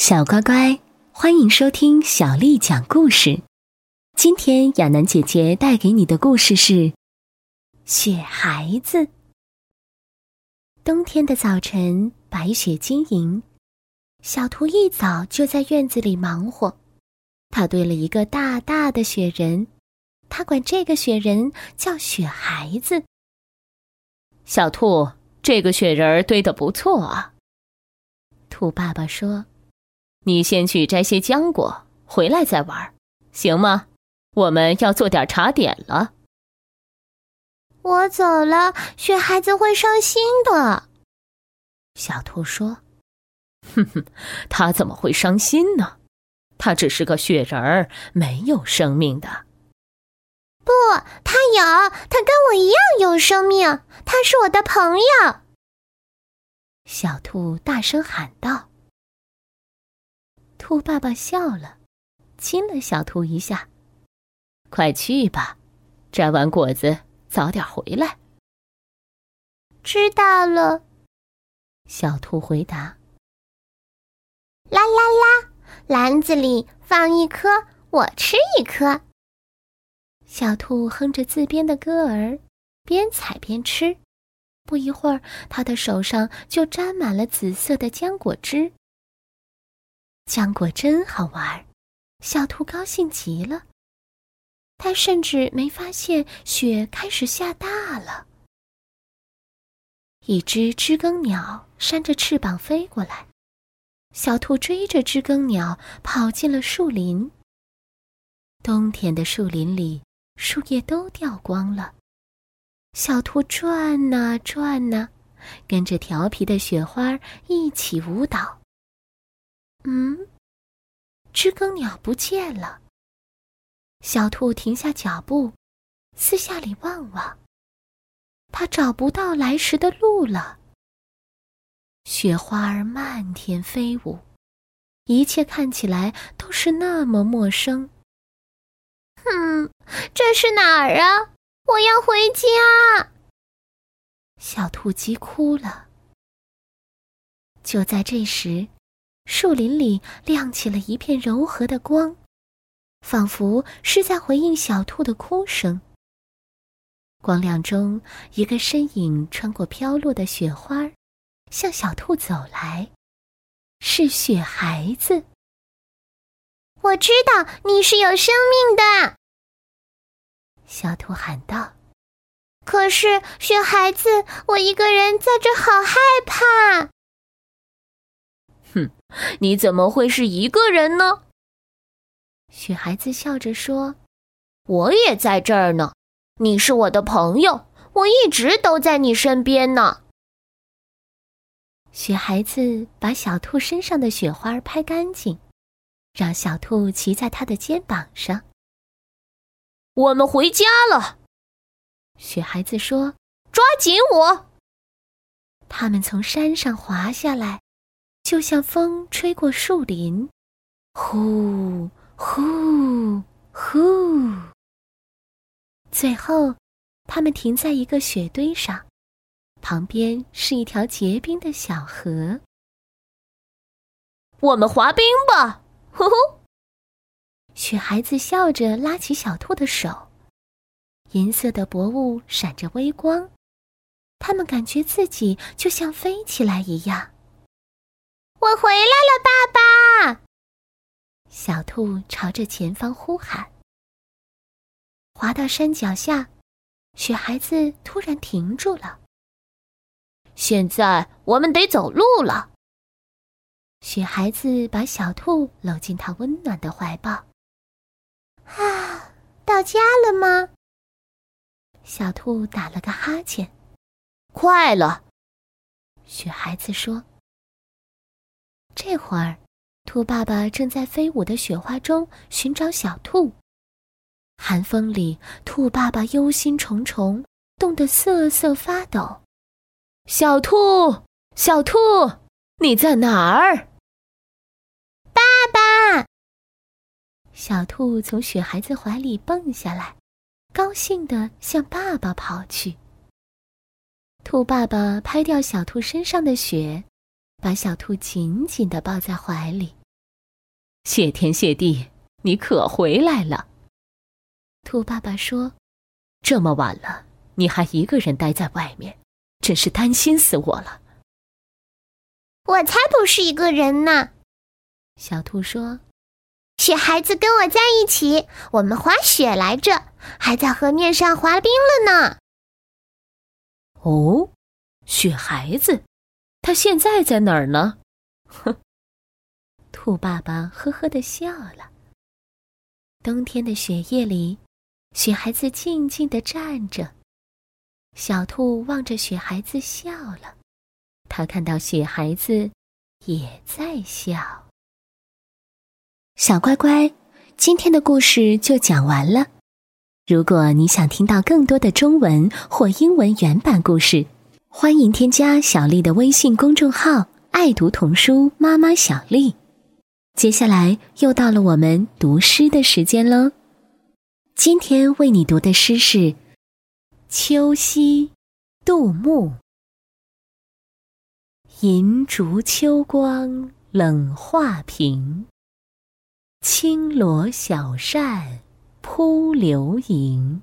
小乖乖，欢迎收听小丽讲故事。今天亚楠姐姐带给你的故事是《雪孩子》。冬天的早晨，白雪晶莹，小兔一早就在院子里忙活。他堆了一个大大的雪人，他管这个雪人叫雪孩子。小兔，这个雪人堆得不错啊。兔爸爸说。你先去摘些浆果，回来再玩，行吗？我们要做点茶点了。我走了，雪孩子会伤心的。小兔说：“哼哼，他怎么会伤心呢？他只是个雪人儿，没有生命的。”不，他有，他跟我一样有生命。他是我的朋友。小兔大声喊道。兔爸爸笑了，亲了小兔一下。快去吧，摘完果子早点回来。知道了，小兔回答。啦啦啦，篮子里放一颗，我吃一颗。小兔哼着自编的歌儿，边采边吃。不一会儿，它的手上就沾满了紫色的浆果汁。浆果真好玩，小兔高兴极了。它甚至没发现雪开始下大了。一只知更鸟扇着翅膀飞过来，小兔追着知更鸟跑进了树林。冬天的树林里，树叶都掉光了。小兔转呐转呐，跟着调皮的雪花一起舞蹈。嗯，知更鸟不见了。小兔停下脚步，四下里望望，它找不到来时的路了。雪花儿漫天飞舞，一切看起来都是那么陌生。哼，这是哪儿啊？我要回家！小兔急哭了。就在这时。树林里亮起了一片柔和的光，仿佛是在回应小兔的哭声。光亮中，一个身影穿过飘落的雪花，向小兔走来，是雪孩子。我知道你是有生命的，小兔喊道。可是，雪孩子，我一个人在这，好害怕。哼，你怎么会是一个人呢？雪孩子笑着说：“我也在这儿呢，你是我的朋友，我一直都在你身边呢。”雪孩子把小兔身上的雪花拍干净，让小兔骑在他的肩膀上。我们回家了，雪孩子说：“抓紧我！”他们从山上滑下来。就像风吹过树林，呼呼呼。最后，他们停在一个雪堆上，旁边是一条结冰的小河。我们滑冰吧！呼呼。雪孩子笑着拉起小兔的手，银色的薄雾闪着微光，他们感觉自己就像飞起来一样。我回来了，爸爸！小兔朝着前方呼喊。滑到山脚下，雪孩子突然停住了。现在我们得走路了。雪孩子把小兔搂进他温暖的怀抱。啊，到家了吗？小兔打了个哈欠。快了，雪孩子说。这会儿，兔爸爸正在飞舞的雪花中寻找小兔。寒风里，兔爸爸忧心忡忡，冻得瑟瑟发抖。小兔，小兔，你在哪儿？爸爸！小兔从雪孩子怀里蹦下来，高兴地向爸爸跑去。兔爸爸拍掉小兔身上的雪。把小兔紧紧的抱在怀里。谢天谢地，你可回来了。兔爸爸说：“这么晚了，你还一个人待在外面，真是担心死我了。”我才不是一个人呢，小兔说：“雪孩子跟我在一起，我们滑雪来着，还在河面上滑冰了呢。”哦，雪孩子，他现在在哪儿呢？哼，兔爸爸呵呵的笑了。冬天的雪夜里，雪孩子静静的站着，小兔望着雪孩子笑了。他看到雪孩子也在笑。小乖乖，今天的故事就讲完了。如果你想听到更多的中文或英文原版故事，欢迎添加小丽的微信公众号“爱读童书妈妈小丽”。接下来又到了我们读诗的时间喽。今天为你读的诗是《秋夕》，杜牧。银烛秋光冷画屏，轻罗小扇扑流萤。